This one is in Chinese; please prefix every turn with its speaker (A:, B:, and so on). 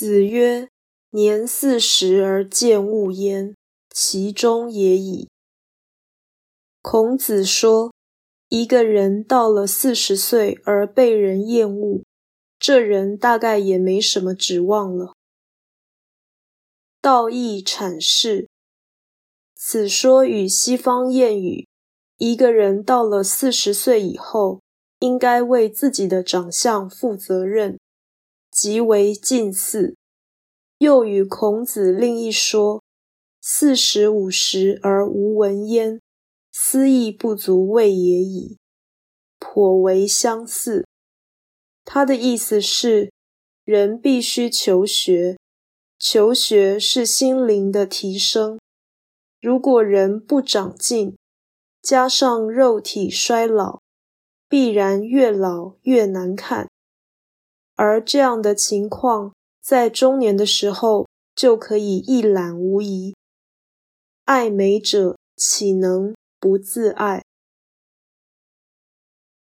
A: 子曰：“年四十而见物焉，其中也已。”孔子说，一个人到了四十岁而被人厌恶，这人大概也没什么指望了。道义阐释，此说与西方谚语“一个人到了四十岁以后，应该为自己的长相负责任”极为近似。又与孔子另一说“四十五十而无闻焉，思亦不足谓也已”颇为相似。他的意思是，人必须求学，求学是心灵的提升。如果人不长进，加上肉体衰老，必然越老越难看。而这样的情况，在中年的时候就可以一览无遗。爱美者岂能不自爱？